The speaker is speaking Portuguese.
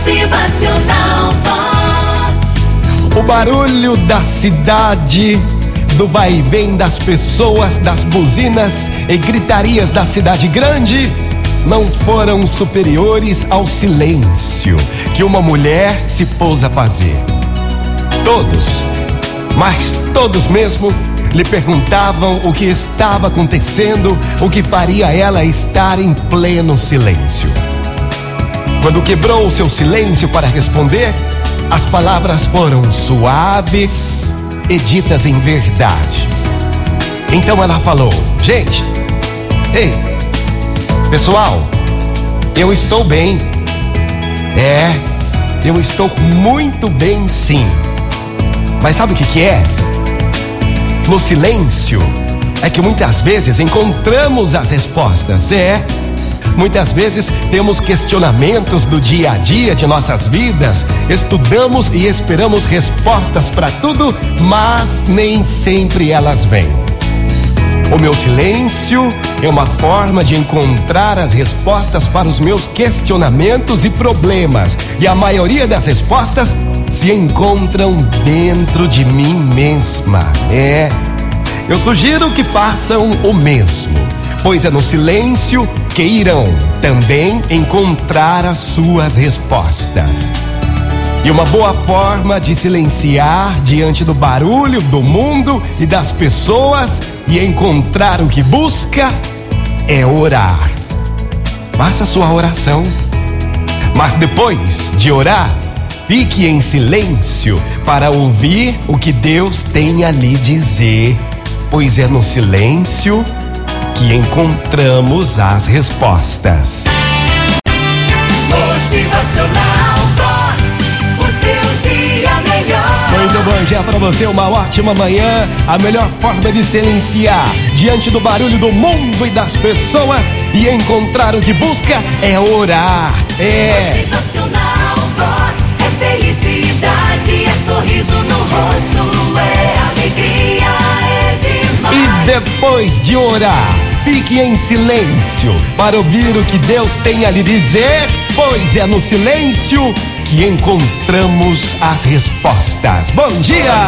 Motivacional Vox. O barulho da cidade, do vai e vem das pessoas, das buzinas e gritarias da cidade grande não foram superiores ao silêncio que uma mulher se pôs a fazer. Todos, mas todos mesmo, lhe perguntavam o que estava acontecendo, o que faria ela estar em pleno silêncio. Quando quebrou o seu silêncio para responder, as palavras foram suaves e ditas em verdade. Então ela falou: Gente, ei, pessoal, eu estou bem. É, eu estou muito bem sim. Mas sabe o que, que é? No silêncio é que muitas vezes encontramos as respostas. É. Muitas vezes temos questionamentos do dia a dia de nossas vidas, estudamos e esperamos respostas para tudo, mas nem sempre elas vêm. O meu silêncio é uma forma de encontrar as respostas para os meus questionamentos e problemas, e a maioria das respostas se encontram dentro de mim mesma. É. Eu sugiro que façam o mesmo, pois é no silêncio que irão também encontrar as suas respostas. E uma boa forma de silenciar diante do barulho do mundo e das pessoas e encontrar o que busca é orar. Faça sua oração. Mas depois de orar, fique em silêncio para ouvir o que Deus tem a lhe dizer, pois é no silêncio que encontramos as respostas. Motivacional Vox. O seu dia melhor. Muito bom dia para você, uma ótima manhã. A melhor forma de silenciar diante do barulho do mundo e das pessoas e encontrar o que busca é orar. É. Motivacional Vox. É felicidade, é sorriso no rosto, é alegria, é demais. E depois de orar, fique em silêncio para ouvir o que Deus tem a lhe dizer, pois é no silêncio que encontramos as respostas. Bom dia!